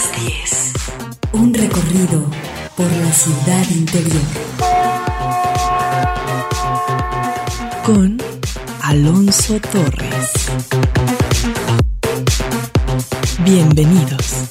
las 10. Un recorrido por la ciudad interior. Con Alonso Torres. Bienvenidos.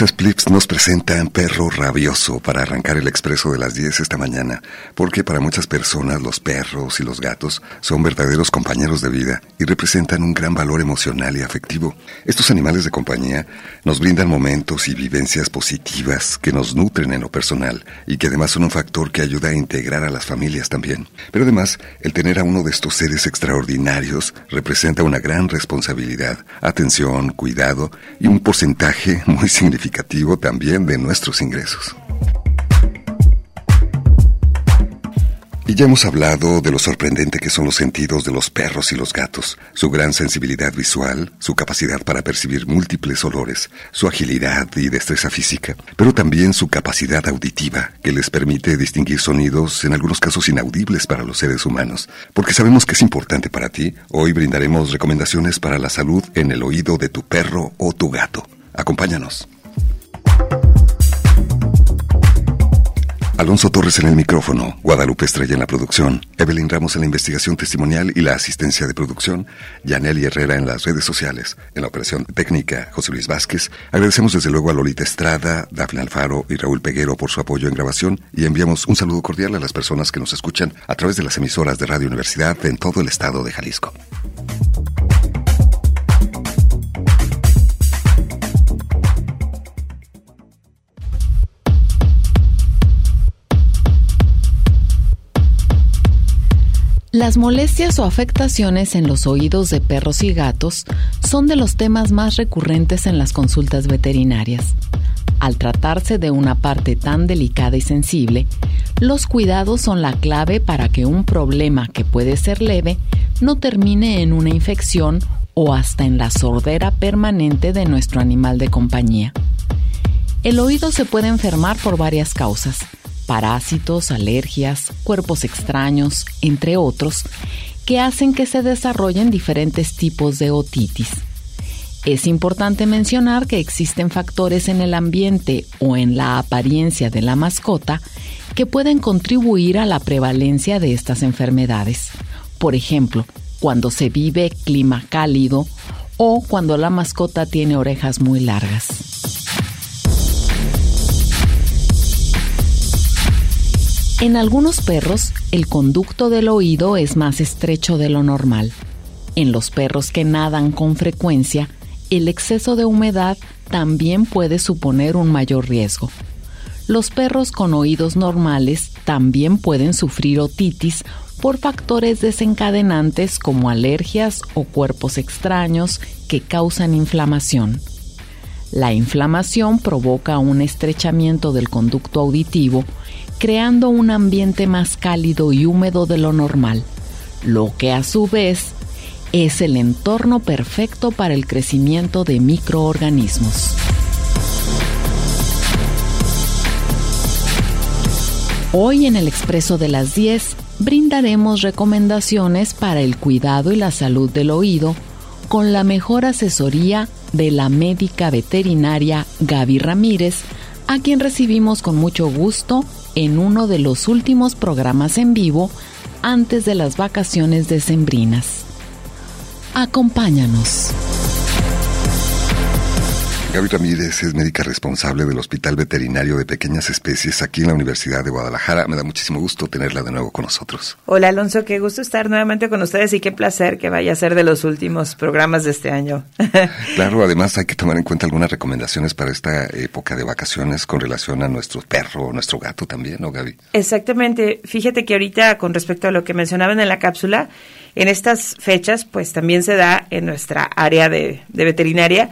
Los Splips nos presentan Perro Rabioso para arrancar el expreso de las 10 esta mañana, porque para muchas personas los perros y los gatos son verdaderos compañeros de vida y representan un gran valor emocional y afectivo. Estos animales de compañía nos brindan momentos y vivencias positivas que nos nutren en lo personal y que además son un factor que ayuda a integrar a las familias también. Pero además, el tener a uno de estos seres extraordinarios representa una gran responsabilidad, atención, cuidado y un porcentaje muy significativo también de nuestros ingresos. Y ya hemos hablado de lo sorprendente que son los sentidos de los perros y los gatos, su gran sensibilidad visual, su capacidad para percibir múltiples olores, su agilidad y destreza física, pero también su capacidad auditiva, que les permite distinguir sonidos en algunos casos inaudibles para los seres humanos. Porque sabemos que es importante para ti, hoy brindaremos recomendaciones para la salud en el oído de tu perro o tu gato. Acompáñanos. Alonso Torres en el micrófono, Guadalupe Estrella en la producción, Evelyn Ramos en la investigación testimonial y la asistencia de producción, Yaneli Herrera en las redes sociales, en la operación técnica, José Luis Vázquez. Agradecemos desde luego a Lolita Estrada, Dafne Alfaro y Raúl Peguero por su apoyo en grabación y enviamos un saludo cordial a las personas que nos escuchan a través de las emisoras de Radio Universidad en todo el estado de Jalisco. Las molestias o afectaciones en los oídos de perros y gatos son de los temas más recurrentes en las consultas veterinarias. Al tratarse de una parte tan delicada y sensible, los cuidados son la clave para que un problema que puede ser leve no termine en una infección o hasta en la sordera permanente de nuestro animal de compañía. El oído se puede enfermar por varias causas parásitos, alergias, cuerpos extraños, entre otros, que hacen que se desarrollen diferentes tipos de otitis. Es importante mencionar que existen factores en el ambiente o en la apariencia de la mascota que pueden contribuir a la prevalencia de estas enfermedades. Por ejemplo, cuando se vive clima cálido o cuando la mascota tiene orejas muy largas. En algunos perros, el conducto del oído es más estrecho de lo normal. En los perros que nadan con frecuencia, el exceso de humedad también puede suponer un mayor riesgo. Los perros con oídos normales también pueden sufrir otitis por factores desencadenantes como alergias o cuerpos extraños que causan inflamación. La inflamación provoca un estrechamiento del conducto auditivo creando un ambiente más cálido y húmedo de lo normal, lo que a su vez es el entorno perfecto para el crecimiento de microorganismos. Hoy en el Expreso de las 10 brindaremos recomendaciones para el cuidado y la salud del oído con la mejor asesoría de la médica veterinaria Gaby Ramírez, a quien recibimos con mucho gusto en uno de los últimos programas en vivo antes de las vacaciones decembrinas. Acompáñanos. Gaby Ramírez es médica responsable del Hospital Veterinario de Pequeñas Especies aquí en la Universidad de Guadalajara. Me da muchísimo gusto tenerla de nuevo con nosotros. Hola Alonso, qué gusto estar nuevamente con ustedes y qué placer que vaya a ser de los últimos programas de este año. claro, además hay que tomar en cuenta algunas recomendaciones para esta época de vacaciones con relación a nuestro perro o nuestro gato también, ¿no, Gaby? Exactamente. Fíjate que ahorita con respecto a lo que mencionaban en la cápsula, en estas fechas pues también se da en nuestra área de, de veterinaria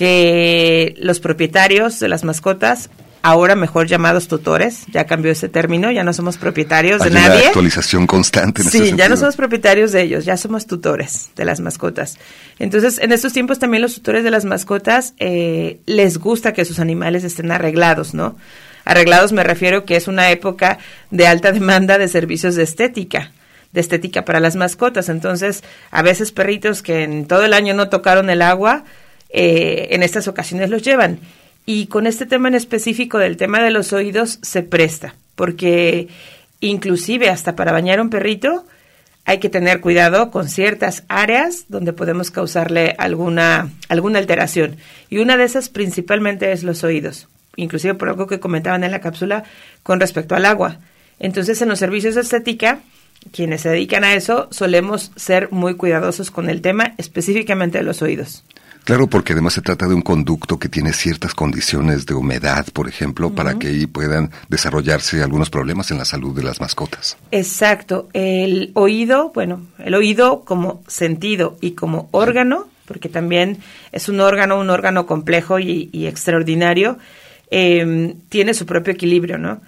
que los propietarios de las mascotas ahora mejor llamados tutores, ya cambió ese término, ya no somos propietarios de nadie. Una actualización constante. En sí, ya no somos propietarios de ellos, ya somos tutores de las mascotas. Entonces, en estos tiempos también los tutores de las mascotas eh, les gusta que sus animales estén arreglados, ¿no? Arreglados me refiero que es una época de alta demanda de servicios de estética de estética para las mascotas. Entonces, a veces perritos que en todo el año no tocaron el agua, eh, en estas ocasiones los llevan. Y con este tema en específico del tema de los oídos se presta, porque inclusive hasta para bañar un perrito hay que tener cuidado con ciertas áreas donde podemos causarle alguna, alguna alteración. Y una de esas principalmente es los oídos, inclusive por algo que comentaban en la cápsula con respecto al agua. Entonces en los servicios de estética, quienes se dedican a eso, solemos ser muy cuidadosos con el tema específicamente de los oídos. Claro, porque además se trata de un conducto que tiene ciertas condiciones de humedad, por ejemplo, para que ahí puedan desarrollarse algunos problemas en la salud de las mascotas. Exacto. El oído, bueno, el oído como sentido y como órgano, porque también es un órgano, un órgano complejo y, extraordinario, em, tiene su propio equilibrio, ¿no?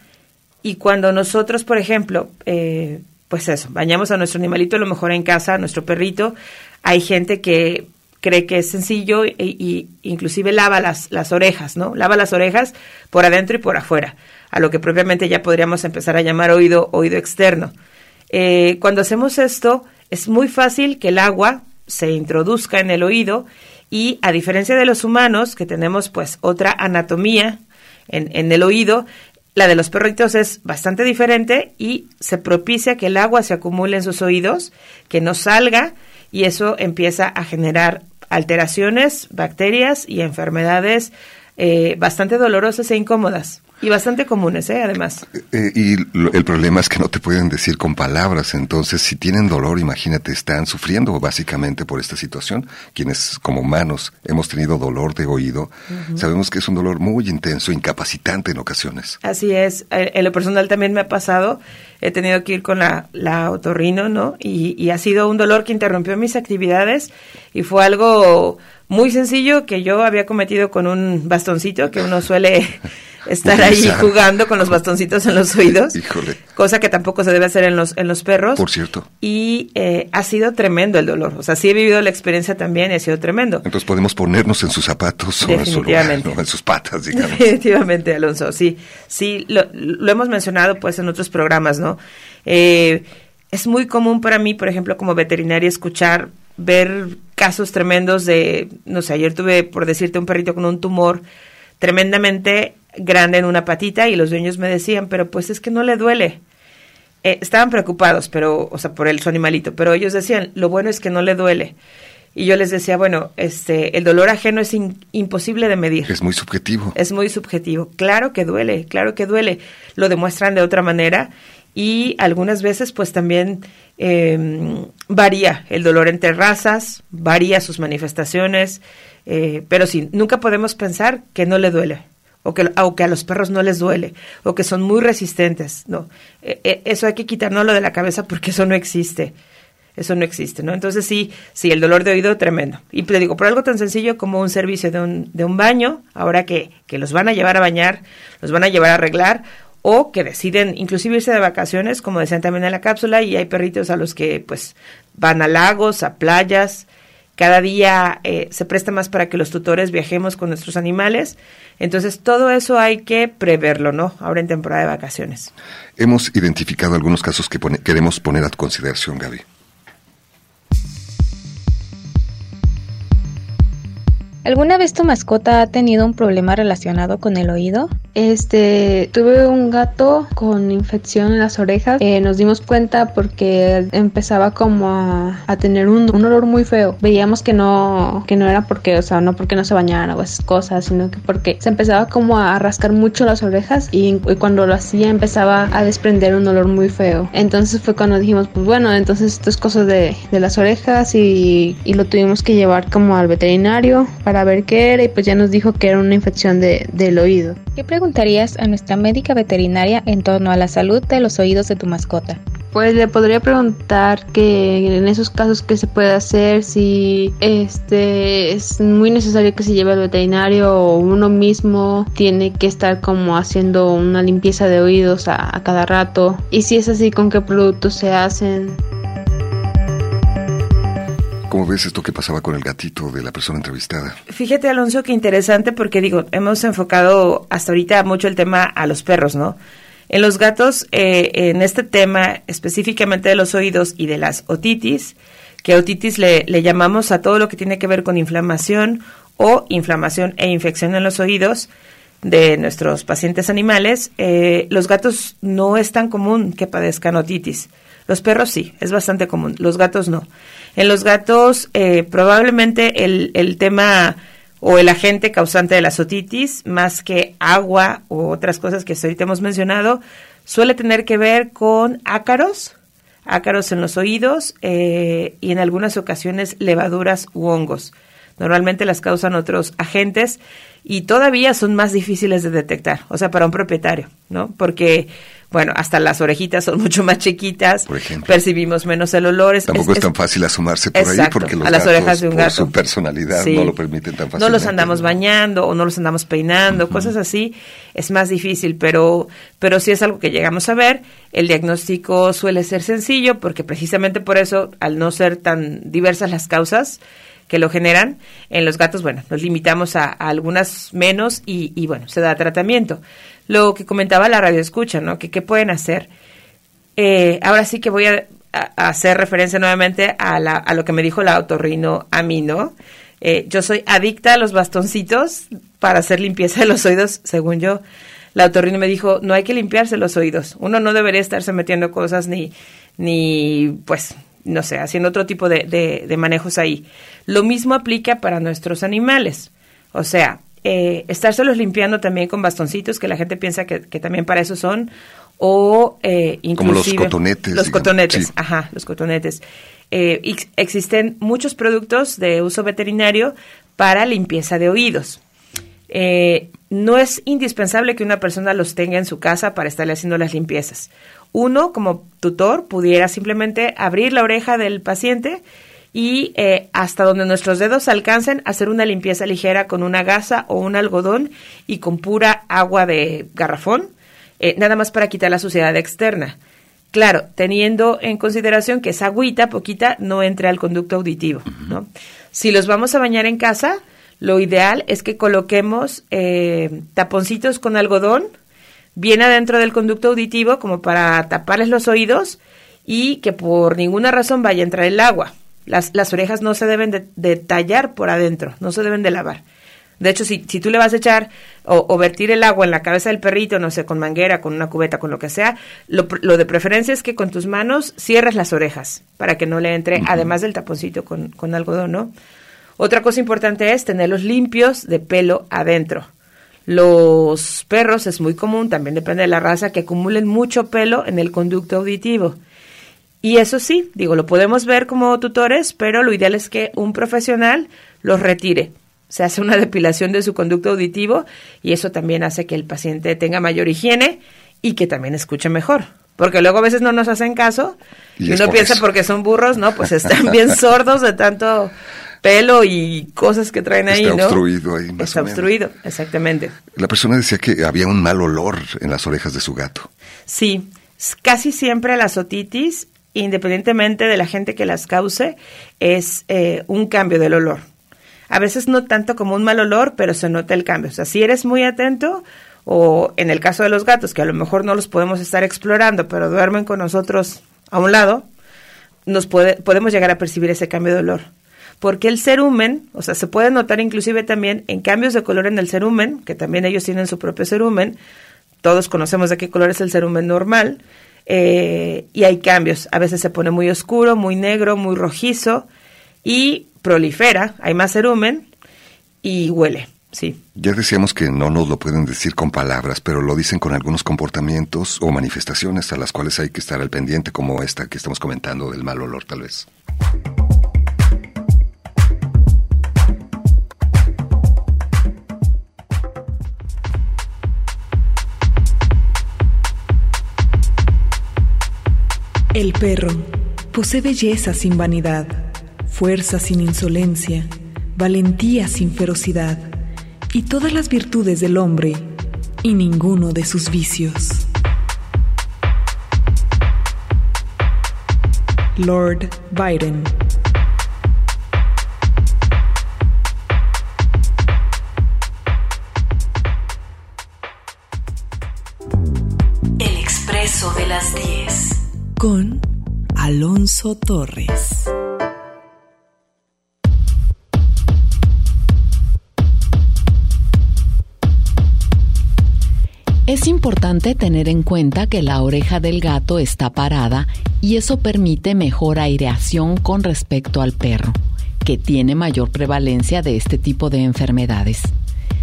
Y cuando nosotros, por ejemplo, eh, pues eso, bañamos a nuestro animalito a lo mejor en casa, a nuestro perrito. Hay gente que cree que es sencillo y, inclusive lava las, las orejas, ¿no? Lava las orejas por adentro y por afuera, a lo que propiamente ya podríamos empezar a llamar oído, oído externo. Eh, cuando hacemos esto, es muy fácil que el agua se introduzca en el oído y a diferencia de los humanos, que tenemos pues otra anatomía en, en el oído, la de los perritos es bastante diferente y se propicia que el agua se acumule en sus oídos, que no salga y eso empieza a generar alteraciones, bacterias y enfermedades eh, bastante dolorosas e incómodas. Y bastante comunes, ¿eh? además. Eh, y el problema es que no te pueden decir con palabras. Entonces, si tienen dolor, imagínate, están sufriendo básicamente por esta situación. Quienes, como humanos, hemos tenido dolor de oído, sabemos que es un dolor muy intenso, incapacitante en ocasiones. Así es. Eh, en lo personal también me ha pasado. He tenido que ir con la, la otorrino, ¿no? Y, y ha sido un dolor que interrumpió mis actividades y fue algo muy sencillo que yo había cometido con un bastoncito que uno suele estar ahí jugando con los bastoncitos en los oídos. Híjole. Cosa que tampoco se debe hacer en los, en los perros. Por cierto. Y eh, ha sido tremendo el dolor. O sea, sí he vivido la experiencia también y ha sido tremendo. Entonces podemos ponernos en sus zapatos o en, su en sus patas, digamos. Definitivamente, Alonso. Sí, sí, lo, lo hemos mencionado pues en otros programas, ¿no? Eh, es muy común para mí, por ejemplo, como veterinaria, escuchar, ver casos tremendos de, no sé, ayer tuve, por decirte, un perrito con un tumor tremendamente grande en una patita y los dueños me decían, pero pues es que no le duele. Eh, estaban preocupados, pero, o sea, por el, su animalito, pero ellos decían, lo bueno es que no le duele. Y yo les decía, bueno, este, el dolor ajeno es imposible de medir. Es muy subjetivo. Es muy subjetivo. Claro que duele, claro que duele. Lo demuestran de otra manera y algunas veces pues también em, varía el dolor entre razas, varía sus manifestaciones, eh, pero sí, nunca podemos pensar que no le duele o que, a los perros no les duele, o que son muy resistentes, no. E, e, eso hay que quitárnoslo de la cabeza porque eso no existe. Eso no existe, ¿no? Entonces sí, sí, el dolor de oído tremendo. Y le digo, por algo tan sencillo como un servicio de un, de un baño, ahora que, que los van a llevar a bañar, los van a llevar a arreglar, o que deciden inclusive irse de vacaciones, como decían también en la cápsula, y hay perritos a los que pues van a lagos, a playas, cada día eh, se presta más para que los tutores viajemos con nuestros animales. Entonces, todo eso hay que preverlo, ¿no? Ahora en temporada de vacaciones. Hemos identificado algunos casos que queremos poner a consideración, Gaby. ¿Alguna vez tu mascota ha tenido un problema relacionado con el oído? Este, tuve un gato con infección en las orejas. Eh, nos dimos cuenta porque empezaba como a, tener un, olor muy feo. Veíamos que no, que no era porque, o sea, no porque no se bañara o esas cosas, sino que porque se empezaba como a rascar mucho las orejas y, cuando lo hacía empezaba a desprender un olor muy feo. Entonces fue cuando dijimos, pues bueno, entonces esto es cosa de, de las orejas y, y, lo tuvimos que llevar como al veterinario ver qué era y pues ya nos dijo que era una infección de, del oído. ¿Qué preguntarías a nuestra médica veterinaria en torno a la salud de los oídos de tu mascota? Pues le podría preguntar que en esos casos qué se puede hacer, si este es muy necesario que se lleve al veterinario o uno mismo tiene que estar como haciendo una limpieza de oídos a, a cada rato y si es así con qué productos se hacen. ¿Cómo ves esto que pasaba con el gatito de la persona entrevistada? Fíjate, Alonso, qué interesante porque digo, hemos enfocado hasta ahorita mucho el tema a los perros, ¿no? En los gatos, eh, en este tema específicamente de los oídos y de las otitis, que otitis le, le llamamos a todo lo que tiene que ver con inflamación o inflamación e infección en los oídos de nuestros pacientes animales, eh, los gatos no es tan común que padezcan otitis. Los perros sí, es bastante común, los gatos no. En los gatos, eh, probablemente el, el tema o el agente causante de la otitis, más que agua u otras cosas que ahorita hemos mencionado, suele tener que ver con ácaros, ácaros en los oídos eh, y en algunas ocasiones levaduras u hongos. Normalmente las causan otros agentes y todavía son más difíciles de detectar, o sea, para un propietario, ¿no? Porque bueno, hasta las orejitas son mucho más chiquitas, por ejemplo. percibimos menos el olor. Tampoco es, tan fácil asomarse por ahí porque los a las orejas de un gato, por su personalidad no lo permiten tan fácilmente. No los andamos bañando o no los andamos peinando, cosas así, es más difícil, pero, pero sí es algo que llegamos a ver. El diagnóstico suele ser sencillo porque precisamente por eso, al no ser tan diversas las causas, que lo generan. En los gatos, bueno, nos limitamos a, algunas menos y, bueno, se da tratamiento lo que comentaba la radio escucha, ¿no? Que qué pueden hacer. Eh, ahora sí que voy a, hacer referencia nuevamente a, la, lo que me dijo la autorrino a mí, ¿no? Eh, yo soy adicta a los bastoncitos para hacer limpieza de los oídos, según yo. La autorrino me dijo, no hay que limpiarse los oídos. Uno no debería estarse metiendo cosas ni, ni pues, no sé, haciendo otro tipo de manejos ahí. Lo mismo aplica para nuestros animales. O sea, eh, estárselos limpiando también con bastoncitos, que la gente piensa que, también para eso son, o eh, Como los cotonetes. Los cotonetes, ajá, los cotonetes. Eh, existen muchos productos de uso veterinario para limpieza de oídos. Eh, no es indispensable que una persona los tenga en su casa para estarle haciendo las limpiezas. Uno, como tutor, pudiera simplemente abrir la oreja del paciente y eh, hasta donde nuestros dedos alcancen hacer una limpieza ligera con una gasa o un algodón y con pura agua de garrafón, eh, nada más para quitar la suciedad externa. Claro, teniendo en consideración que esa agüita poquita no entre al conducto auditivo, ¿no? Si los vamos a bañar en casa, lo ideal es que coloquemos eh, taponcitos con algodón bien adentro del conducto auditivo como para taparles los oídos y que por ninguna razón vaya a entrar el agua. Las, las orejas no se deben de, tallar por adentro, no se deben de lavar. De hecho, si, si tú le vas a echar o, vertir el agua en la cabeza del perrito, no sé, con manguera, con una cubeta, con lo que sea, lo, lo de preferencia es que con tus manos cierres las orejas para que no le entre, además del taponcito con, con algodón, ¿no? Otra cosa importante es tenerlos limpios de pelo adentro. Los perros es muy común, también depende de la raza, que acumulen mucho pelo en el conducto auditivo. Y eso sí, digo, lo podemos ver como tutores, pero lo ideal es que un profesional los retire. Se hace una depilación de su conducto auditivo y eso también hace que el paciente tenga mayor higiene y que también escuche mejor. Porque luego a veces no nos hacen caso y, uno piensa porque son burros, ¿no? Pues están bien sordos de tanto pelo y cosas que traen ahí, Está obstruido ahí. Está obstruido, exactamente. La persona decía que había un mal olor en las orejas de su gato. Sí, casi siempre la otitis independientemente de la gente que las cause, es eh, un cambio del olor. A veces no tanto como un mal olor, pero se nota el cambio. O sea, si eres muy atento, o en el caso de los gatos, que a lo mejor no los podemos estar explorando, pero duermen con nosotros a un lado, nos puede, podemos llegar a percibir ese cambio de olor. Porque el cerumen, o sea, se puede notar inclusive también en cambios de color en el cerumen, que también ellos tienen su propio cerumen, todos conocemos de qué color es el cerumen normal, eh, y hay cambios. A veces se pone muy oscuro, muy negro, muy rojizo y prolifera, hay más cerumen y huele. Sí. Ya decíamos que no nos lo pueden decir con palabras, pero lo dicen con algunos comportamientos o manifestaciones a las cuales hay que estar al pendiente, como esta que estamos comentando del mal olor, tal vez. El perro posee belleza sin vanidad, fuerza sin insolencia, valentía sin ferocidad, y todas las virtudes del hombre y ninguno de sus vicios. Lord Byron Torres. Es importante tener en cuenta que la oreja del gato está parada y eso permite mejor aireación con respecto al perro, que tiene mayor prevalencia de este tipo de enfermedades.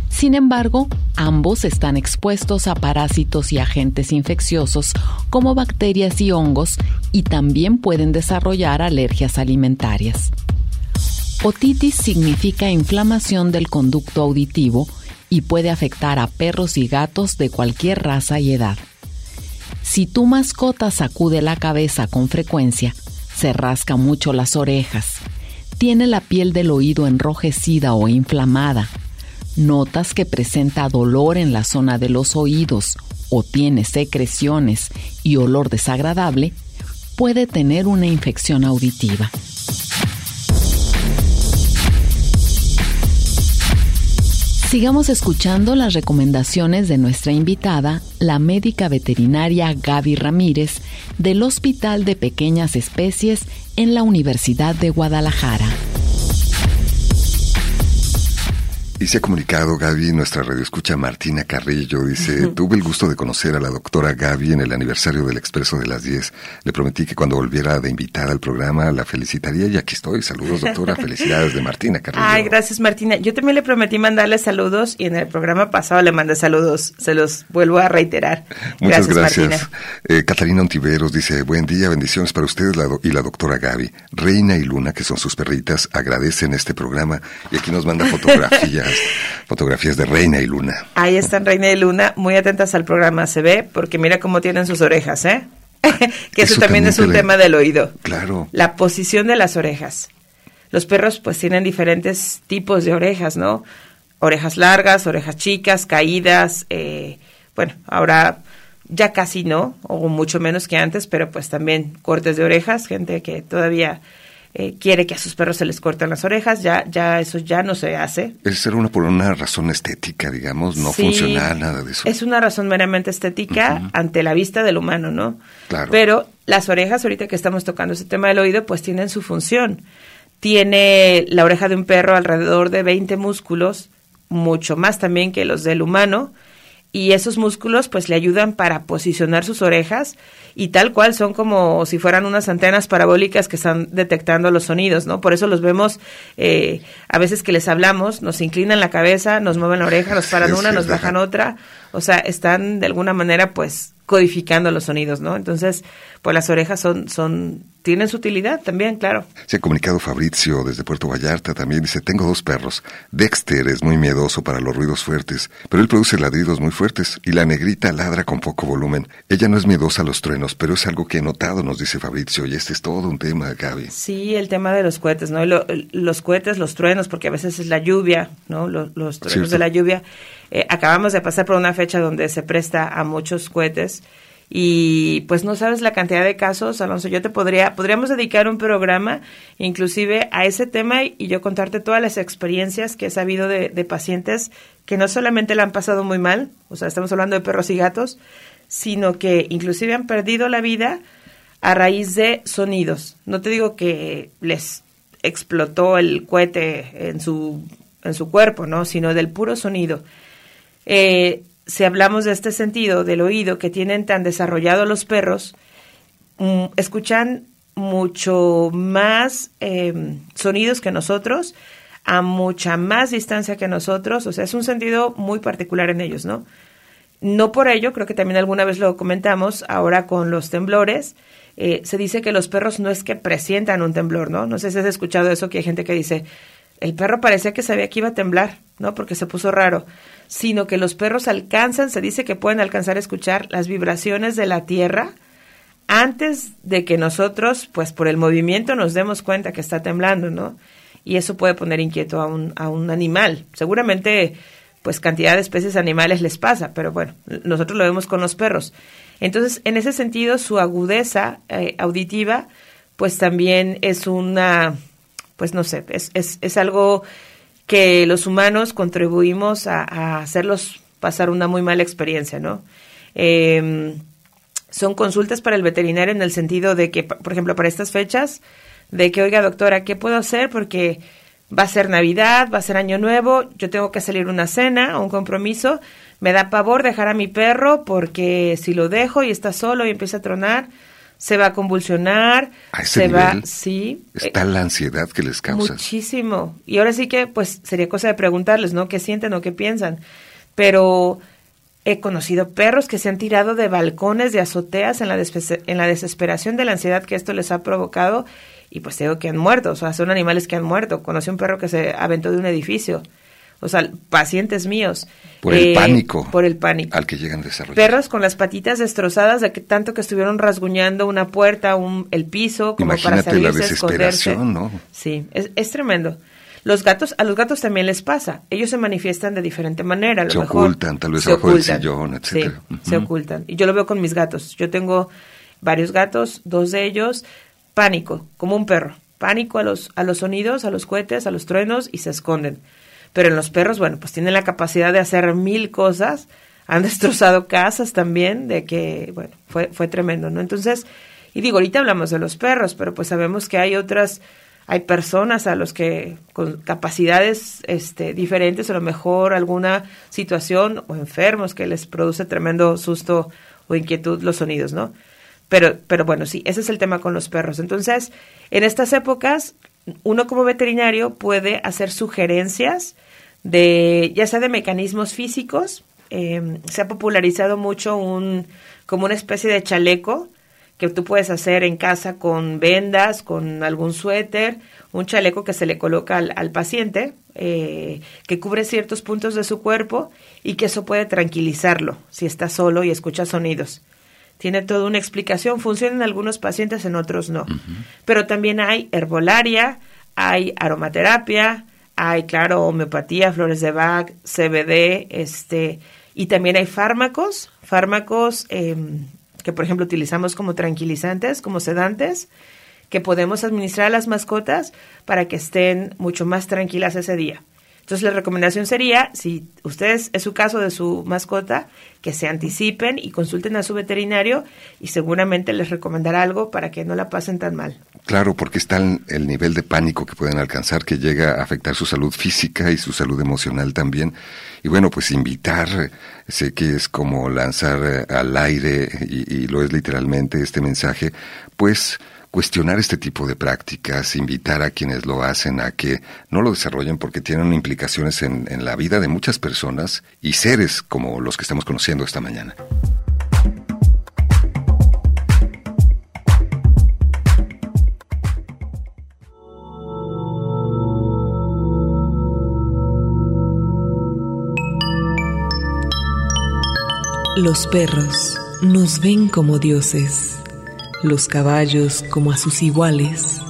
Sin embargo, ambos están expuestos a parásitos y agentes infecciosos como bacterias y hongos y también pueden desarrollar alergias alimentarias. Otitis significa inflamación del conducto auditivo y puede afectar a perros y gatos de cualquier raza y edad. Si tu mascota sacude la cabeza con frecuencia, se rasca mucho las orejas, tiene la piel del oído enrojecida o inflamada, notas que presenta dolor en la zona de los oídos o tiene secreciones y olor desagradable, puede tener una infección auditiva. Sigamos escuchando las recomendaciones de nuestra invitada, la médica veterinaria Gaby Ramírez, del Hospital de Pequeñas Especies en la Universidad de Guadalajara. Y se ha comunicado Gaby, nuestra radio escucha Martina Carrillo, dice, tuve el gusto de conocer a la doctora Gaby en el aniversario del Expreso de las 10. Le prometí que cuando volviera de invitada al programa la felicitaría y aquí estoy. Saludos doctora, felicidades de Martina Carrillo. Ay, gracias Martina. Yo también le prometí mandarle saludos y en el programa pasado le mandé saludos. Se los vuelvo a reiterar. Muchas gracias. Eh, Catalina Ontiveros dice, buen día, bendiciones para ustedes y la doctora Gaby. Reina y Luna, que son sus perritas, agradecen este programa y aquí nos manda fotografías fotografías de Reina y Luna. Ahí están Reina y Luna, muy atentas al programa, se ve, porque mira cómo tienen sus orejas, ¿eh? que eso, también, es un tema del oído. Claro. La posición de las orejas. Los perros pues tienen diferentes tipos de orejas, ¿no? Orejas largas, orejas chicas, caídas, eh, bueno, ahora ya casi no, o mucho menos que antes, pero pues también cortes de orejas, gente que todavía eh, quiere que a sus perros se les corten las orejas, ya, ya eso ya no se hace. Es ser una por una razón estética, digamos, no funcional, nada de eso. Es una razón meramente estética ante la vista del humano, ¿no? Claro. Pero las orejas, ahorita que estamos tocando ese tema del oído, pues tienen su función. Tiene la oreja de un perro alrededor de 20 músculos, mucho más también que los del humano, y esos músculos pues le ayudan para posicionar sus orejas y tal cual son como si fueran unas antenas parabólicas que están detectando los sonidos, ¿no? Por eso los vemos eh, a veces que les hablamos, nos inclinan la cabeza, nos mueven la oreja, nos paran una, nos bajan otra, o sea, están de alguna manera pues codificando los sonidos, ¿no? Entonces, pues las orejas son, son, tienen su utilidad también, claro. Se ha comunicado Fabrizio desde Puerto Vallarta también, dice, tengo dos perros. Dexter es muy miedoso para los ruidos fuertes, pero él produce ladridos muy fuertes y la negrita ladra con poco volumen. Ella no es miedosa a los truenos, pero es algo que he notado, nos dice Fabrizio, y este es todo un tema, Gaby. Sí, el tema de los cohetes, ¿no? los cohetes, los truenos, porque a veces es la lluvia, ¿no? Los, los truenos de la lluvia. Eh, acabamos de pasar por una fecha donde se presta a muchos cohetes y pues no sabes la cantidad de casos, Alonso, yo te podría, podríamos dedicar un programa inclusive a ese tema y yo contarte todas las experiencias que he sabido de, de pacientes que no solamente la han pasado muy mal, o sea, estamos hablando de perros y gatos, sino que inclusive han perdido la vida a raíz de sonidos. No te digo que les explotó el cohete en su, en su cuerpo, ¿no? Sino del puro sonido. Eh, si hablamos de este sentido del oído que tienen tan desarrollado los perros, mm, escuchan mucho más em, sonidos que nosotros, a mucha más distancia que nosotros, o sea, es un sentido muy particular en ellos, ¿no? No por ello, creo que también alguna vez lo comentamos, ahora con los temblores, eh, se dice que los perros no es que presientan un temblor, ¿no? No sé si has escuchado eso, que hay gente que dice, el perro parecía que sabía que iba a temblar, ¿no? Porque se puso raro sino que los perros alcanzan, se dice que pueden alcanzar a escuchar las vibraciones de la tierra antes de que nosotros, pues por el movimiento, nos demos cuenta que está temblando, ¿no? Y eso puede poner inquieto a un, a un animal. Seguramente, pues cantidad de especies animales les pasa, pero bueno, nosotros lo vemos con los perros. Entonces, en ese sentido, su agudeza eh, auditiva, pues también es una, pues no sé, es, es, es algo que los humanos contribuimos a, hacerlos pasar una muy mala experiencia, ¿no? Em, son consultas para el veterinario en el sentido de que, por ejemplo, para estas fechas, de que, oiga, doctora, ¿qué puedo hacer? Porque va a ser Navidad, va a ser Año Nuevo, yo tengo que salir a una cena o un compromiso, me da pavor dejar a mi perro porque si lo dejo y está solo y empieza a tronar, se va a convulsionar, se va, sí. Está la ansiedad que les causa. Muchísimo. Y ahora sí que, pues, sería cosa de preguntarles, ¿no? ¿Qué sienten o qué piensan? Pero He conocido perros que se han tirado de balcones, de azoteas en la, en la desesperación de la ansiedad que esto les ha provocado y pues digo que han muerto, o sea, son animales que han muerto. Conocí un perro que se aventó de un edificio. O sea, pacientes míos. Por el eh, pánico. Por el pánico. Al que llegan desarrollando. Perros con las patitas destrozadas de que tanto que estuvieron rasguñando una puerta, un, el piso, como para salirse, la desesperación, ¿no? Sí, es, es tremendo. Los gatos, a los gatos también les pasa. Ellos se manifiestan de diferente manera. se ocultan, tal vez se ocultan. Sí, se ocultan. Y yo lo veo con mis gatos. Yo tengo varios gatos, dos de ellos, pánico, como un perro. Pánico a los, a los sonidos, a los cohetes, a los truenos y se esconden. Pero en los perros, bueno, pues tienen la capacidad de hacer mil cosas. Han destrozado casas también, de que, bueno, fue, fue tremendo, ¿no? Entonces, y digo, ahorita hablamos de los perros, pero pues sabemos que hay otras hay personas a los que con capacidades este, diferentes, a lo mejor alguna situación o enfermos que les produce tremendo susto o inquietud los sonidos, ¿no? Pero, pero bueno, sí, ese es el tema con los perros. Entonces, en estas épocas, uno como veterinario puede hacer sugerencias de, ya sea de mecanismos físicos, em, se ha popularizado mucho un, como una especie de chaleco que tú puedes hacer en casa con vendas, con algún suéter, un chaleco que se le coloca al, paciente, eh, que cubre ciertos puntos de su cuerpo y que eso puede tranquilizarlo si está solo y escucha sonidos. Tiene toda una explicación, funciona en algunos pacientes, en otros no. Pero también hay herbolaria, hay aromaterapia, hay, claro, homeopatía, flores de Bach, CBD, este, y también hay fármacos, fármacos em, que por ejemplo utilizamos como tranquilizantes, como sedantes, que podemos administrar a las mascotas para que estén mucho más tranquilas ese día. Entonces la recomendación sería, si ustedes es su caso de su mascota, que se anticipen y consulten a su veterinario y seguramente les recomendará algo para que no la pasen tan mal. Claro, porque está el nivel de pánico que pueden alcanzar que llega a afectar su salud física y su salud emocional también. Y bueno, pues invitar, sé que es como lanzar al aire y, y lo es literalmente este mensaje, pues cuestionar este tipo de prácticas, invitar a quienes lo hacen a que no lo desarrollen porque tienen implicaciones en, en la vida de muchas personas y seres como los que estamos conociendo esta mañana. Los perros nos ven como dioses los caballos como a sus iguales,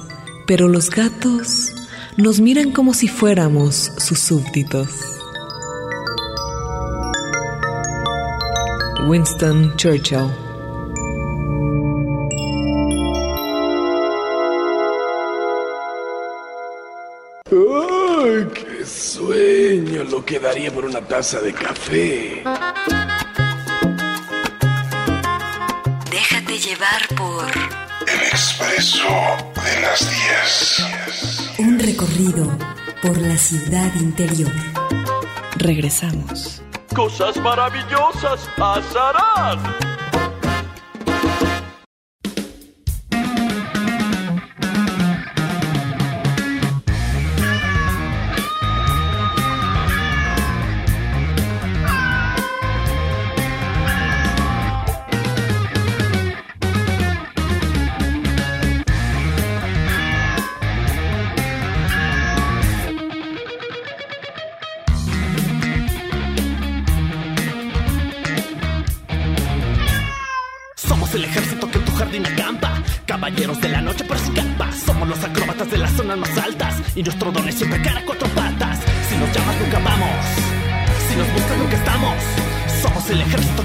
pero los gatos nos miran como si fuéramos sus súbditos. Winston Churchill ¡Ay, qué sueño! Lo que daría por una taza de café. De las 10. Un recorrido por la ciudad interior. Regresamos. Cosas maravillosas pasarán.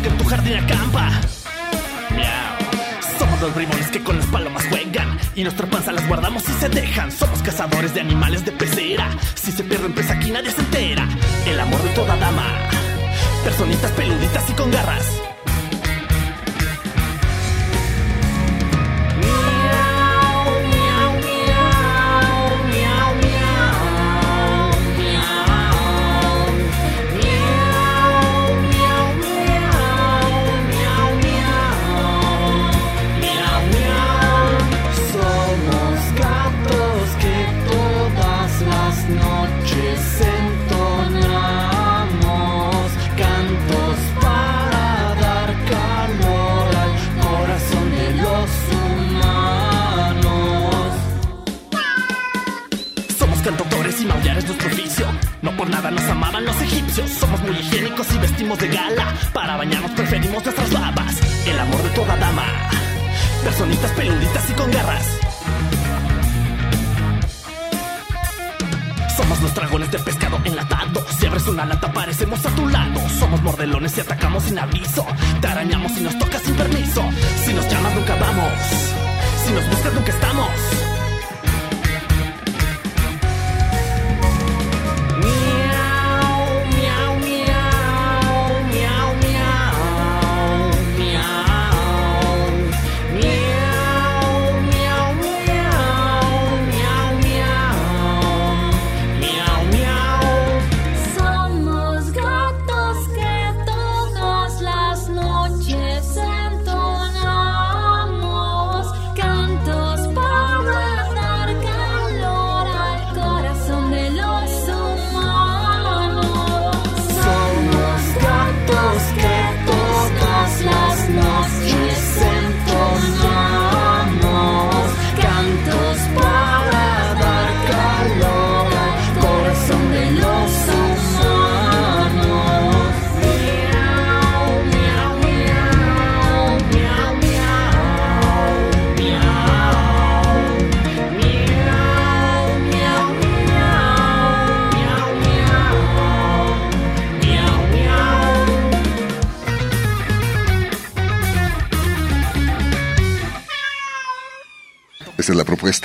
Que en tu jardín acampa. Miau. Somos los brimones que con las palomas juegan. Y nuestra panza las guardamos y se dejan. Somos cazadores de animales de pecera. Si se pierden pues aquí nadie se entera. El amor de toda dama. Personitas peluditas y con garras nos amaban los egipcios. Somos muy higiénicos y vestimos de gala. Para bañarnos preferimos nuestras babas. El amor de toda dama. Personitas peluditas y con garras. Somos los dragones de pescado enlatado. Si abres una lata, aparecemos a tu lado. Somos mordelones y atacamos sin aviso. Te arañamos y nos tocas sin permiso. Si nos llamas, nunca vamos. Si nos buscas, nunca estamos.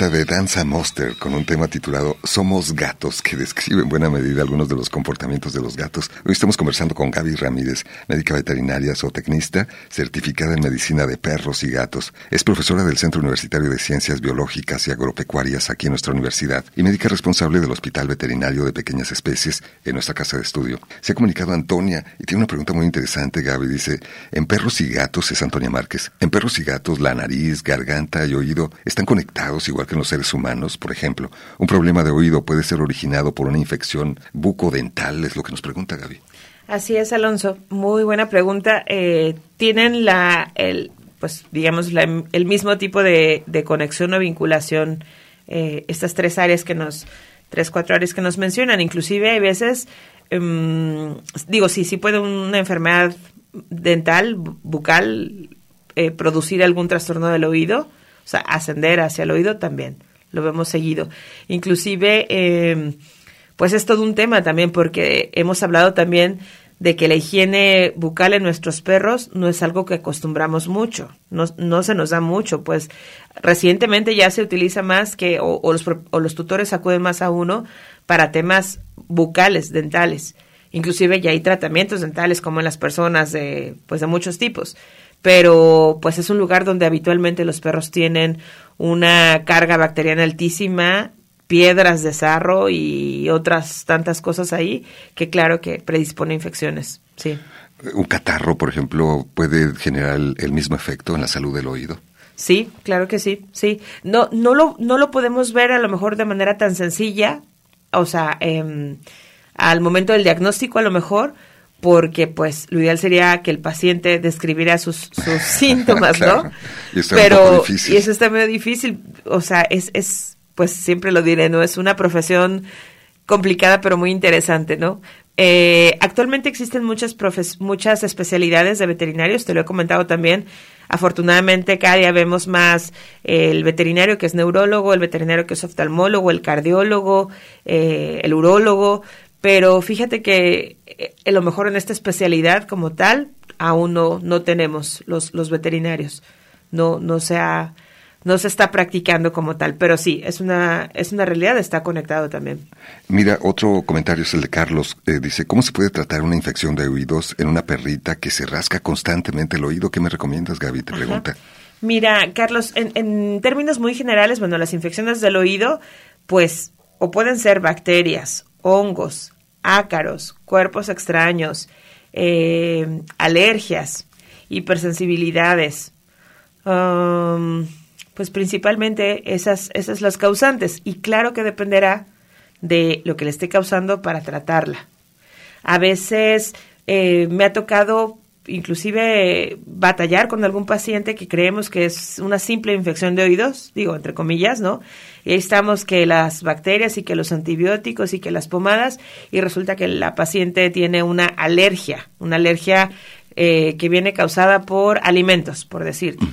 Propuesta de Danza Monster con un tema titulado Somos gatos, que describe en buena medida algunos de los comportamientos de los gatos. Hoy estamos conversando con Gaby Ramírez, médica veterinaria zootecnista, certificada en medicina de perros y gatos. Es profesora del Centro Universitario de Ciencias Biológicas y Agropecuarias aquí en nuestra universidad y médica responsable del Hospital Veterinario de Pequeñas Especies en nuestra casa de estudio. Se ha comunicado a Antonia y tiene una pregunta muy interesante, Gaby. Dice, en perros y gatos, es Antonia Márquez, en perros y gatos la nariz, garganta y oído están conectados igual en los seres humanos. Por ejemplo, un problema de oído puede ser originado por una infección bucodental, es lo que nos pregunta Gaby. Así es, Alonso. Muy buena pregunta. Eh, Tienen la, el, pues, digamos, la- el mismo tipo de, conexión o vinculación eh, estas tres áreas que nos, tres, cuatro áreas que nos mencionan. Inclusive hay veces, em, digo, sí, sí puede una enfermedad dental, bu- bucal, eh, producir algún trastorno del oído, sea, ascender hacia el oído también. Lo vemos seguido. Inclusive, em, pues es todo un tema también porque hemos hablado también de que la higiene bucal en nuestros perros no es algo que acostumbramos mucho, no, no se nos da mucho, pues recientemente ya se utiliza más que, o, o los, o los tutores acuden más a uno para temas bucales, dentales. Inclusive ya hay tratamientos dentales como en las personas de, pues de muchos tipos. Pero pues es un lugar donde habitualmente los perros tienen una carga bacteriana altísima, piedras de sarro y otras tantas cosas ahí que claro que predispone a infecciones. Sí. Un catarro, por ejemplo, puede generar el, mismo efecto en la salud del oído. Sí, claro que sí, sí. No, no lo, no lo podemos ver a lo mejor de manera tan sencilla, o sea, em, al momento del diagnóstico a lo mejor, porque pues lo ideal sería que el paciente describiera sus, sus síntomas, Claro. ¿no? Y está Pero, y eso está medio difícil, o sea, es, es, pues siempre lo diré, ¿no? Es una profesión complicada pero muy interesante, ¿no? Eh, actualmente existen muchas profes muchas especialidades de veterinarios, te lo he comentado también. Afortunadamente cada día vemos más eh, el veterinario que es neurólogo, el veterinario que es oftalmólogo, el cardiólogo, eh, el urólogo, pero fíjate que eh, a lo mejor en esta especialidad como tal aún no, no tenemos los, los veterinarios. No, no se ha, no se está practicando como tal, pero sí, es una, es una realidad, está conectado también. Mira, otro comentario es el de Carlos. Eh, dice, ¿cómo se puede tratar una infección de oídos en una perrita que se rasca constantemente el oído? ¿Qué me recomiendas, Gaby? Te pregunta. Mira, Carlos, en, en términos muy generales, bueno, las infecciones del oído, pues, o pueden ser bacterias, hongos, ácaros, cuerpos extraños, eh, alergias, hipersensibilidades, um, pues principalmente esas, esas las causantes. Y claro que dependerá de lo que le esté causando para tratarla. A veces eh, me ha tocado inclusive batallar con algún paciente que creemos que es una simple infección de oídos, digo entre comillas, ¿no? Y ahí estamos que las bacterias y que los antibióticos y que las pomadas y resulta que la paciente tiene una alergia, una alergia eh, que viene causada por alimentos, por decirte.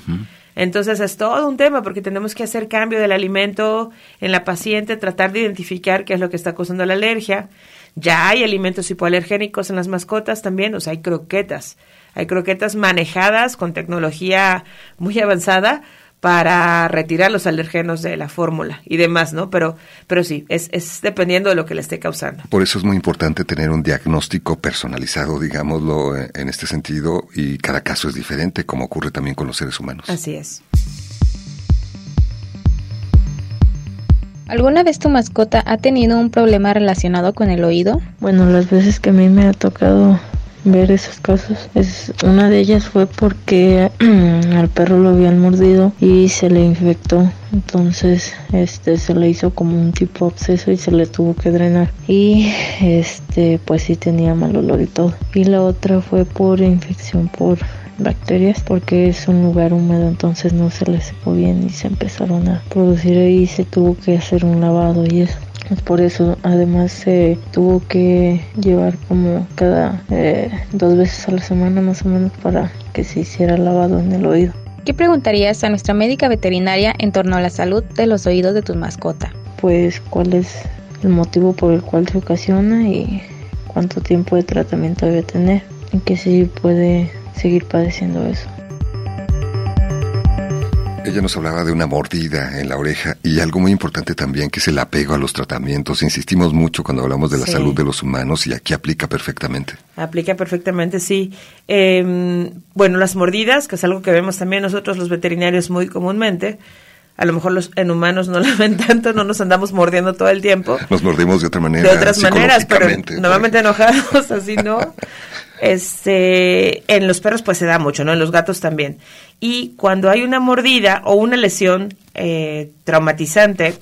Entonces es todo un tema porque tenemos que hacer cambio del alimento en la paciente, tratar de identificar qué es lo que está causando la alergia. Ya hay alimentos hipoalergénicos en las mascotas también, o sea, hay croquetas. Hay croquetas manejadas con tecnología muy avanzada para retirar los alergenos de la fórmula y demás, ¿no? Pero, pero sí, es, es dependiendo de lo que le esté causando. Por eso es muy importante tener un diagnóstico personalizado, digámoslo, eh, en este sentido, y cada caso es diferente, como ocurre también con los seres humanos. Así es. ¿Alguna vez tu mascota ha tenido un problema relacionado con el oído? Bueno, las veces que a mí me ha tocado ver esos casos. Es, una de ellas fue porque al perro lo habían mordido y se le infectó. Entonces, este se le hizo como un tipo absceso y se le tuvo que drenar. Y este pues sí tenía mal olor y todo. Y la otra fue por infección por bacterias porque es un lugar húmedo entonces no se le secó bien y se empezaron a producir ahí y se tuvo que hacer un lavado y eso por eso además se tuvo que llevar como cada eh, dos veces a la semana más o menos para que se hiciera lavado en el oído. ¿Qué preguntarías a nuestra médica veterinaria en torno a la salud de los oídos de tu mascota? Pues cuál es el motivo por el cual se ocasiona y cuánto tiempo de tratamiento debe tener y que si puede seguir padeciendo eso. Ella nos hablaba de una mordida en la oreja y algo muy importante también que es el apego a los tratamientos. Insistimos mucho cuando hablamos de la salud de los humanos y aquí aplica perfectamente. Aplica perfectamente, sí. Em, bueno, las mordidas, que es algo que vemos también nosotros los veterinarios muy comúnmente. A lo mejor los en humanos no la ven tanto, no nos andamos mordiendo todo el tiempo. Nos mordimos de otra manera. De otras maneras, pero normalmente enojados, así no. Este, en los perros pues se da mucho, ¿no? En los gatos también. Y cuando hay una mordida o una lesión eh, traumatizante,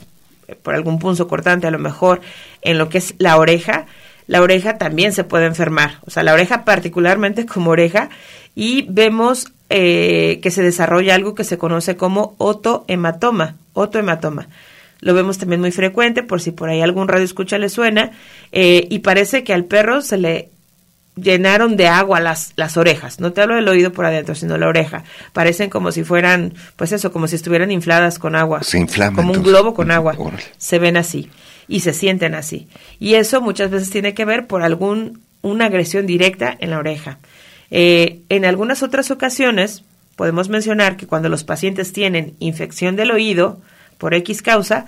por algún punzo cortante a lo mejor, en lo que es la oreja, la oreja también se puede enfermar. O sea, la oreja particularmente como oreja. Y vemos eh, que se desarrolla algo que se conoce como otohematoma. Otohematoma. Lo vemos también muy frecuente, por si por ahí algún radio escucha le suena, eh, y parece que al perro se le llenaron de agua las, las orejas. No te hablo del oído por adentro, sino la oreja. Parecen como si fueran, pues eso, como si estuvieran infladas con agua. Se inflaman. Como un globo con agua. Se ven así y se sienten así. Y eso muchas veces tiene que ver por algún una agresión directa en la oreja. Eh, en algunas otras ocasiones podemos mencionar que cuando los pacientes tienen infección del oído por X causa,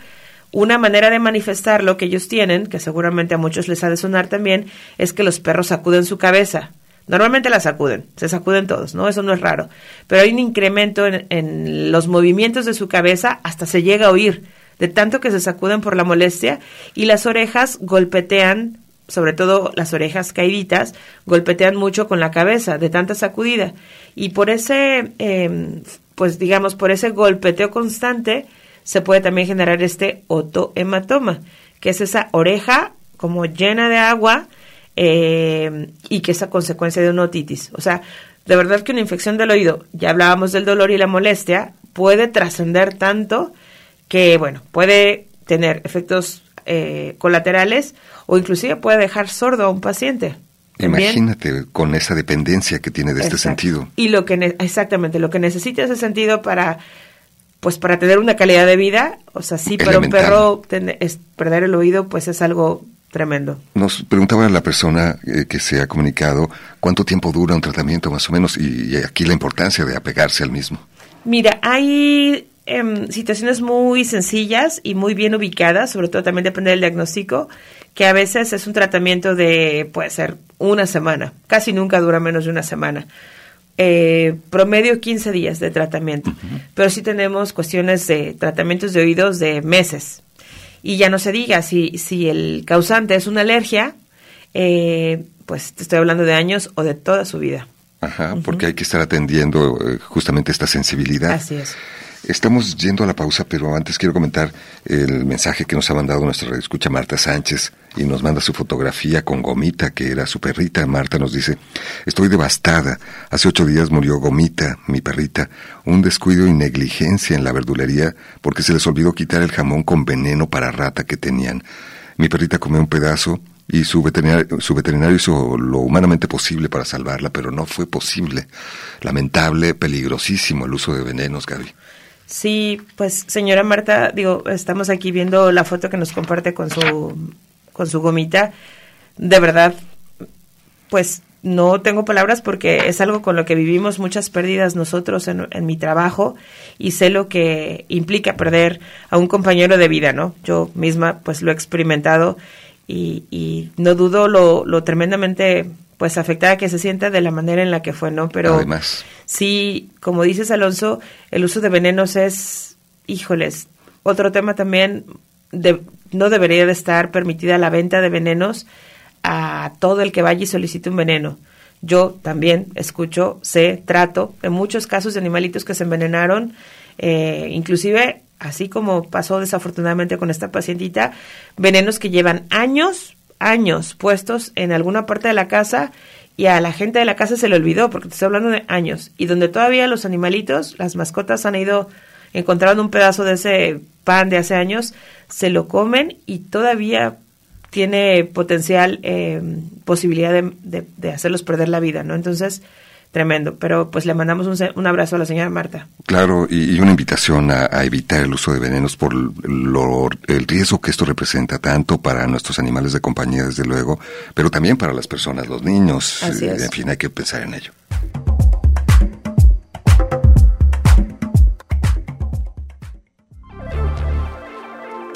una manera de manifestar lo que ellos tienen, que seguramente a muchos les ha de sonar también, es que los perros sacuden su cabeza. Normalmente la sacuden, se sacuden todos, ¿no? Eso no es raro. Pero hay un incremento en, los movimientos de su cabeza hasta se llega a oír, de tanto que se sacuden por la molestia y las orejas golpetean, sobre todo las orejas caíditas, golpetean mucho con la cabeza de tanta sacudida. Y por ese, eh, pues digamos, por ese golpeteo constante, se puede también generar este otohematoma, que es esa oreja como llena de agua eh, y que es a consecuencia de una otitis. O sea, de verdad que una infección del oído, ya hablábamos del dolor y la molestia, puede trascender tanto que, bueno, puede tener efectos eh, colaterales o inclusive puede dejar sordo a un paciente. Imagínate con esa dependencia que tiene de este sentido. Y lo que exactamente lo que necesita ese sentido para pues para tener una calidad de vida, o sea, sí, para un perro es, perder el oído, pues es algo tremendo. Nos preguntaba la persona eh, que se ha comunicado cuánto tiempo dura un tratamiento más o menos y, aquí la importancia de apegarse al mismo. Mira, hay em, situaciones muy sencillas y muy bien ubicadas, sobre todo también depende del diagnóstico, que a veces es un tratamiento de, puede ser una semana, casi nunca dura menos de una semana eh, promedio 15 días de tratamiento, pero sí tenemos cuestiones de tratamientos de oídos de meses. Y ya no se diga, si, si el causante es una alergia, eh, pues te estoy hablando de años o de toda su vida. Ajá, porque hay que estar atendiendo eh, justamente esta sensibilidad. Así es. Estamos yendo a la pausa, pero antes quiero comentar el mensaje que nos ha mandado nuestra escucha Marta Sánchez y nos manda su fotografía con Gomita, que era su perrita. Marta nos dice, estoy devastada. Hace ocho días murió Gomita, mi perrita. Un descuido y negligencia en la verdulería porque se les olvidó quitar el jamón con veneno para rata que tenían. Mi perrita comió un pedazo y su veterinario, su veterinario hizo lo humanamente posible para salvarla, pero no fue posible. Lamentable, peligrosísimo el uso de venenos, Gaby. Sí, pues señora Marta, digo, estamos aquí viendo la foto que nos comparte con su con su gomita. De verdad, pues no tengo palabras porque es algo con lo que vivimos muchas pérdidas nosotros en, mi trabajo y sé lo que implica perder a un compañero de vida, ¿no? Yo misma pues lo he experimentado y, y no dudo lo, lo tremendamente pues afectada que se sienta de la manera en la que fue, ¿no? Pero Además. Sí, como dices Alonso, el uso de venenos es, híjoles, otro tema también, de, no debería de estar permitida la venta de venenos a todo el que vaya y solicite un veneno. Yo también escucho, sé, trato en muchos casos de animalitos que se envenenaron, eh, inclusive, así como pasó desafortunadamente con esta pacientita, venenos que llevan años años puestos en alguna parte de la casa y a la gente de la casa se le olvidó, porque te estoy hablando de años, y donde todavía los animalitos, las mascotas han ido encontrando un pedazo de ese pan de hace años, se lo comen y todavía tiene potencial eh, posibilidad de, de, hacerlos perder la vida, ¿no? Entonces, tremendo. Pero pues le mandamos un, un abrazo a la señora Marta. Claro, y, una invitación a, evitar el uso de venenos por lo, el riesgo que esto representa, tanto para nuestros animales de compañía, desde luego, pero también para las personas, los niños. Así eh, es. En fin, hay que pensar en ello.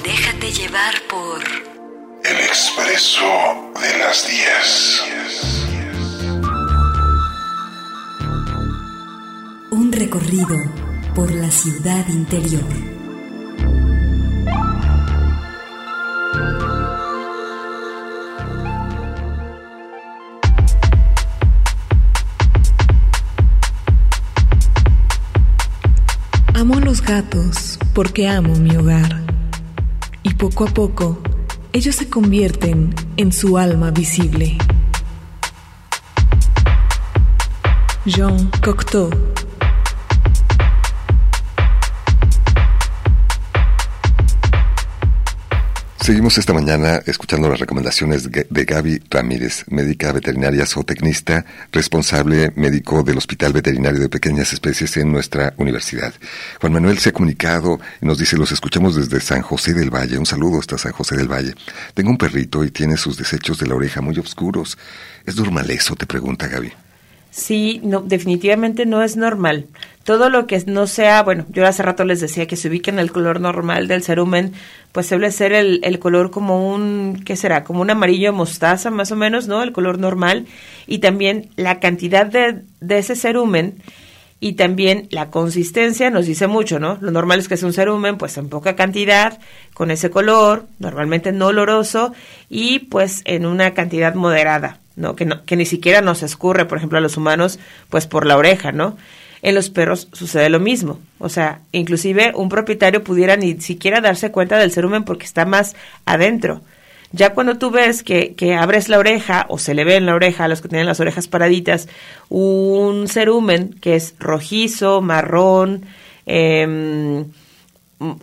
Déjate llevar por... El expreso de las 10. Un recorrido por la ciudad interior. Amo a los gatos porque amo mi hogar. Y poco a poco, ellos se convierten en su alma visible. Jean Cocteau Seguimos esta mañana escuchando las recomendaciones de Gaby Ramírez, médica veterinaria zootecnista, responsable médico del Hospital Veterinario de Pequeñas Especies en nuestra universidad. Juan Manuel se ha comunicado y nos dice, los escuchamos desde San José del Valle. Un saludo hasta San José del Valle. Tengo un perrito y tiene sus desechos de la oreja muy oscuros. ¿Es normal eso? Te pregunta Gaby. Sí, no, definitivamente no es normal. Todo lo que no sea, bueno, yo hace rato les decía que se ubique en el color normal del cerumen, pues suele ser el, el color como un, ¿qué será? Como un amarillo mostaza más o menos, ¿no? El color normal. Y también la cantidad de, ese cerumen y también la consistencia nos dice mucho, ¿no? Lo normal es que sea un cerumen, pues en poca cantidad, con ese color, normalmente no oloroso y pues en una cantidad moderada. ¿No? Que, no, que ni siquiera nos escurre, por ejemplo, a los humanos, pues por la oreja, ¿no? En los perros sucede lo mismo. O sea, inclusive un propietario pudiera ni siquiera darse cuenta del cerumen porque está más adentro. Ya cuando tú ves que, que abres la oreja o se le ve en la oreja a los que tienen las orejas paraditas un cerumen que es rojizo, marrón eh,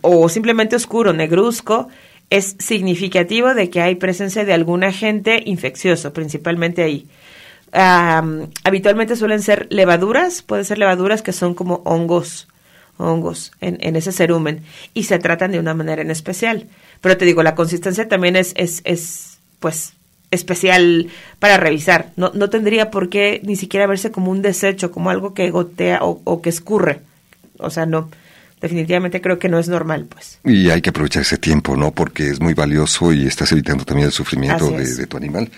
o simplemente oscuro, negruzco, es significativo de que hay presencia de algún agente infeccioso, principalmente ahí. habitualmente suelen ser levaduras, pueden ser levaduras que son como hongos, hongos en, en, ese cerumen y se tratan de una manera en especial. Pero te digo, la consistencia también es, es, es pues, especial para revisar. No, no tendría por qué ni siquiera verse como un desecho, como algo que gotea o, o que escurre. O sea, no definitivamente creo que no es normal, pues. Y hay que aprovechar ese tiempo, ¿no? Porque es muy valioso y estás evitando también el sufrimiento de, de, tu animal.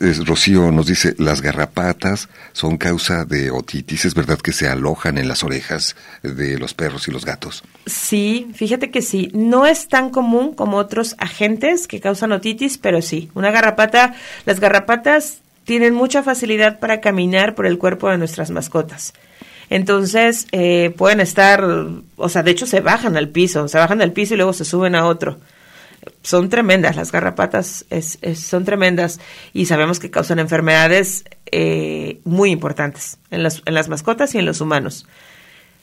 Es, Rocío nos dice, las garrapatas son causa de otitis. ¿Es verdad que se alojan en las orejas de los perros y los gatos? Sí, fíjate que sí. No es tan común como otros agentes que causan otitis, pero sí. Una garrapata, las garrapatas tienen mucha facilidad para caminar por el cuerpo de nuestras mascotas. Entonces, eh, pueden estar, o sea, de hecho se bajan al piso, se bajan al piso y luego se suben a otro. Son tremendas, las garrapatas es, son tremendas y sabemos que causan enfermedades eh, muy importantes en las, en las mascotas y en los humanos.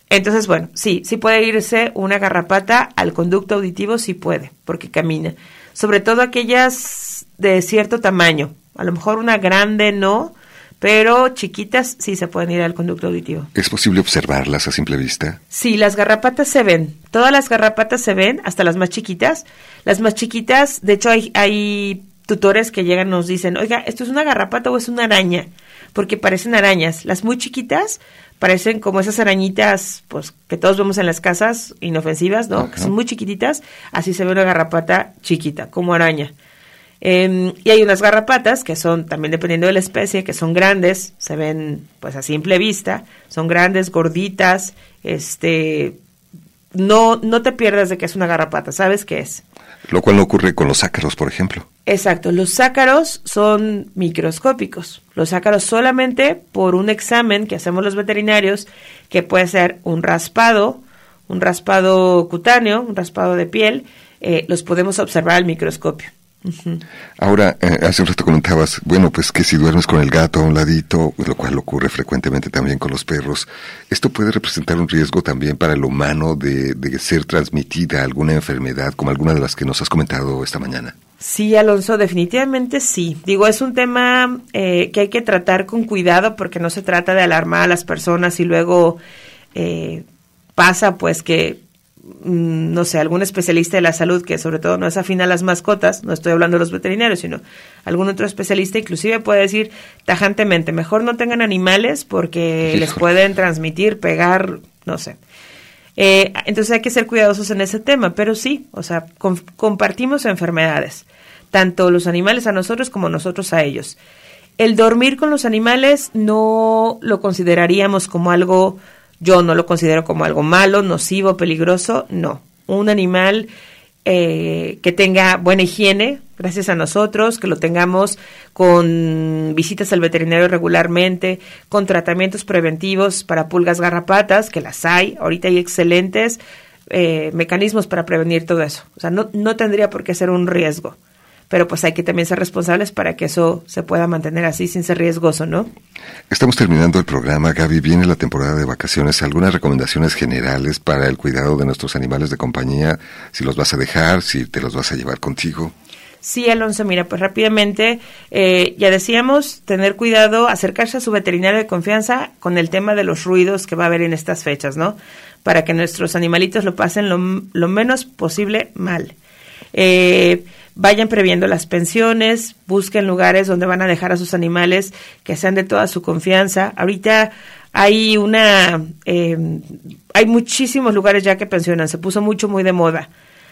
Entonces, bueno, sí, sí puede irse una garrapata al conducto auditivo, sí puede, porque camina. Sobre todo aquellas de cierto tamaño. A lo mejor una grande no, pero chiquitas sí se pueden ir al conducto auditivo. ¿Es posible observarlas a simple vista? Sí, las garrapatas se ven. Todas las garrapatas se ven, hasta las más chiquitas. Las más chiquitas, de hecho hay, hay tutores que llegan y nos dicen, oiga, ¿esto es una garrapata o es una araña? Porque parecen arañas. Las muy chiquitas parecen como esas arañitas pues que todos vemos en las casas, inofensivas, ¿no? Que son muy chiquititas. Así se ve una garrapata chiquita, como araña. Em, y hay unas garrapatas que son, también dependiendo de la especie, que son grandes, se ven pues a simple vista, son grandes, gorditas, este, no, no te pierdas de que es una garrapata, ¿sabes qué es? Lo cual no ocurre con los ácaros, por ejemplo. Exacto, los ácaros son microscópicos. Los ácaros solamente por un examen que hacemos los veterinarios, que puede ser un raspado, un raspado cutáneo, un raspado de piel, eh, los podemos observar al microscopio. Ahora, eh, hace un rato comentabas, bueno, pues que si duermes con el gato a un ladito, lo cual ocurre frecuentemente también con los perros, esto puede representar un riesgo también para el humano de, ser transmitida alguna enfermedad como alguna de las que nos has comentado esta mañana. Sí, Alonso, definitivamente sí. Digo, es un tema eh, que hay que tratar con cuidado porque no se trata de alarmar a las personas y luego eh, pasa pues que no sé, algún especialista de la salud que sobre todo no es afín a las mascotas, no estoy hablando de los veterinarios, sino algún otro especialista inclusive puede decir tajantemente, mejor no tengan animales porque les pueden transmitir, pegar, no sé. Eh, entonces hay que ser cuidadosos en ese tema, pero sí, o sea, compartimos enfermedades, tanto los animales a nosotros como nosotros a ellos. El dormir con los animales no lo consideraríamos como algo yo no lo considero como algo malo, nocivo, peligroso, no. Un animal eh, que tenga buena higiene, gracias a nosotros, que lo tengamos con visitas al veterinario regularmente, con tratamientos preventivos para pulgas garrapatas, que las hay, ahorita hay excelentes eh, mecanismos para prevenir todo eso. O sea, no, no tendría por qué ser un riesgo pero pues hay que también ser responsables para que eso se pueda mantener así sin ser riesgoso, ¿no? Estamos terminando el programa, Gaby, viene la temporada de vacaciones, algunas recomendaciones generales para el cuidado de nuestros animales de compañía, si los vas a dejar, si te los vas a llevar contigo. Sí, Alonso, mira, pues rápidamente, eh, ya decíamos, tener cuidado, acercarse a su veterinario de confianza con el tema de los ruidos que va a haber en estas fechas, ¿no? Para que nuestros animalitos lo pasen lo, lo menos posible mal. Eh, vayan previendo las pensiones, busquen lugares donde van a dejar a sus animales que sean de toda su confianza. Ahorita hay una, eh, hay muchísimos lugares ya que pensionan, se puso mucho, muy de moda.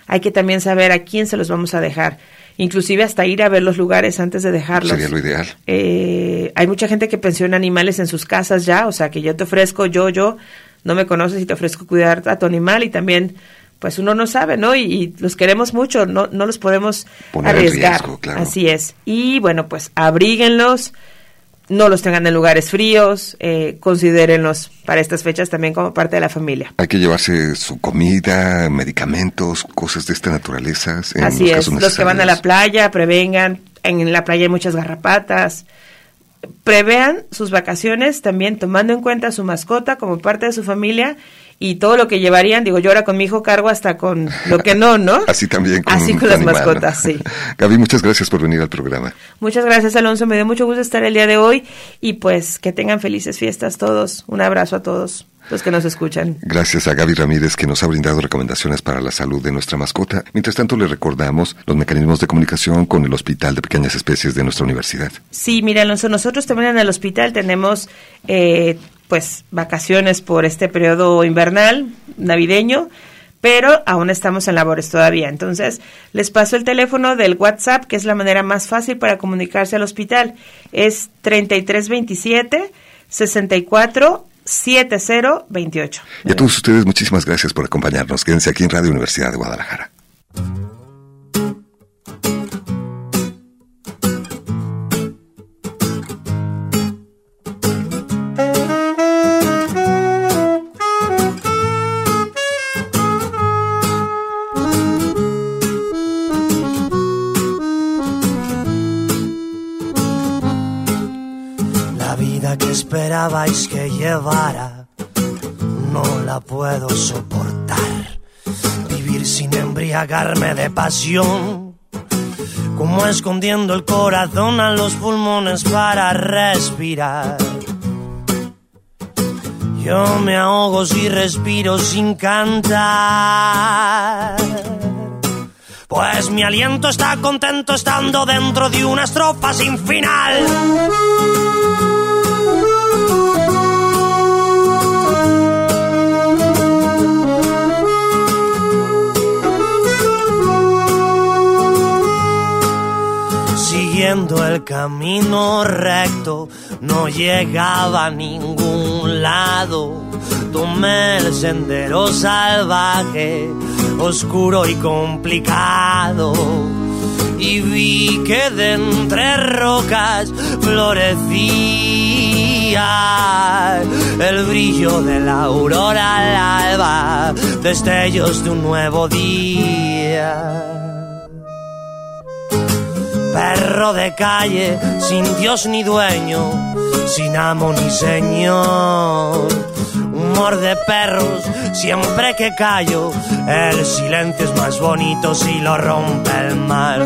Hay que también saber a quién se los vamos a dejar, inclusive hasta ir a ver los lugares antes de dejarlos. Sería lo ideal. Eh, hay mucha gente que pensiona animales en sus casas ya, o sea que yo te ofrezco, yo, yo, no me conoces y te ofrezco cuidar a tu animal y también pues uno no sabe, ¿no? Y, los queremos mucho, no, no los podemos arriesgar. Así es. Y bueno, pues abríguenlos, no los tengan en lugares fríos, eh, considérenlos para estas fechas también como parte de la familia. Hay que llevarse su comida, medicamentos, cosas de esta naturaleza. Así es, los que van a la playa, prevengan, en la playa hay muchas garrapatas. Prevean sus vacaciones también tomando en cuenta a su mascota como parte de su familia y todo lo que llevarían, digo, yo ahora con mi hijo cargo hasta con lo que no, ¿no? Así también con Así con las mascotas, sí. Gaby, muchas gracias por venir al programa. Muchas gracias, Alonso, me dio mucho gusto estar el día de hoy y pues que tengan felices fiestas todos. Un abrazo a todos los que nos escuchan. Gracias a Gaby Ramírez que nos ha brindado recomendaciones para la salud de nuestra mascota. Mientras tanto, le recordamos los mecanismos de comunicación con el Hospital de Pequeñas Especies de nuestra universidad. Sí, mira, Alonso, nosotros también en el hospital tenemos eh, pues vacaciones por este periodo invernal, navideño, pero aún estamos en labores todavía. Entonces, les paso el teléfono del WhatsApp, que es la manera más fácil para comunicarse al hospital. Es 3327 64 7028. Y a todos ustedes, muchísimas gracias por acompañarnos. Quédense aquí en Radio Universidad de Guadalajara. Que llevara, no la puedo soportar. Vivir sin embriagarme de pasión, como escondiendo el corazón a los pulmones para respirar. Yo me ahogo si respiro sin cantar. Pues mi aliento está contento estando dentro de una estrofa sin final. Siguiendo el camino recto, no llegaba a ningún lado. Tomé el sendero salvaje, oscuro y complicado. Y vi que de entre rocas florecía el brillo de la aurora al alba, destellos de un nuevo día. Perro de calle, sin Dios ni dueño, sin amo ni señor. Humor de perros, siempre que callo, el silencio es más bonito si lo rompe el mar.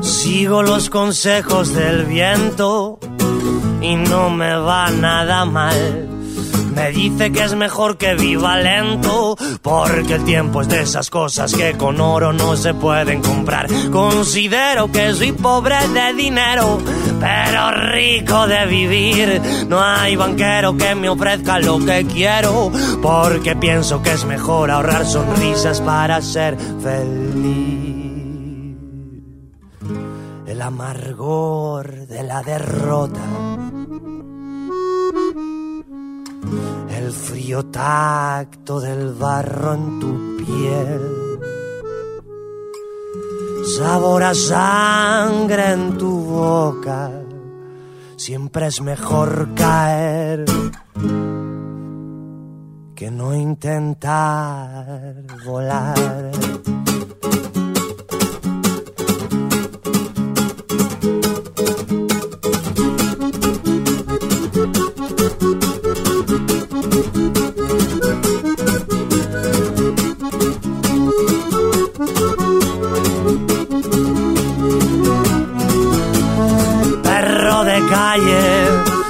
Sigo los consejos del viento y no me va nada mal. Me dice que es mejor que viva lento, porque el tiempo es de esas cosas que con oro no se pueden comprar. Considero que soy pobre de dinero, pero rico de vivir. No hay banquero que me ofrezca lo que quiero, porque pienso que es mejor ahorrar sonrisas para ser feliz. El amargor de la derrota el frío tacto del barro en tu piel, sabor a sangre en tu boca, siempre es mejor caer que no intentar volar.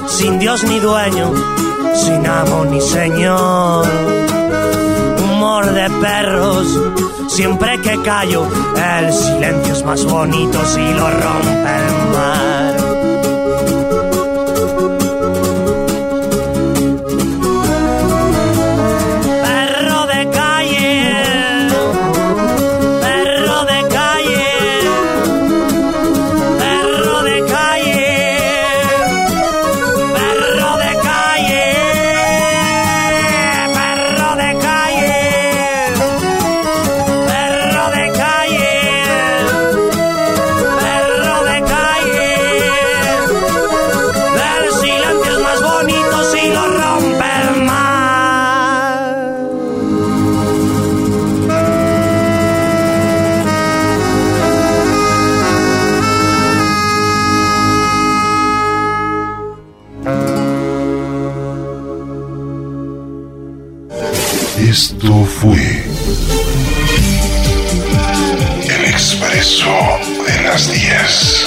Sin Dios ni dueño, sin amo ni señor. Humor de perros, siempre que callo, el silencio es más bonito si lo rompe el mar.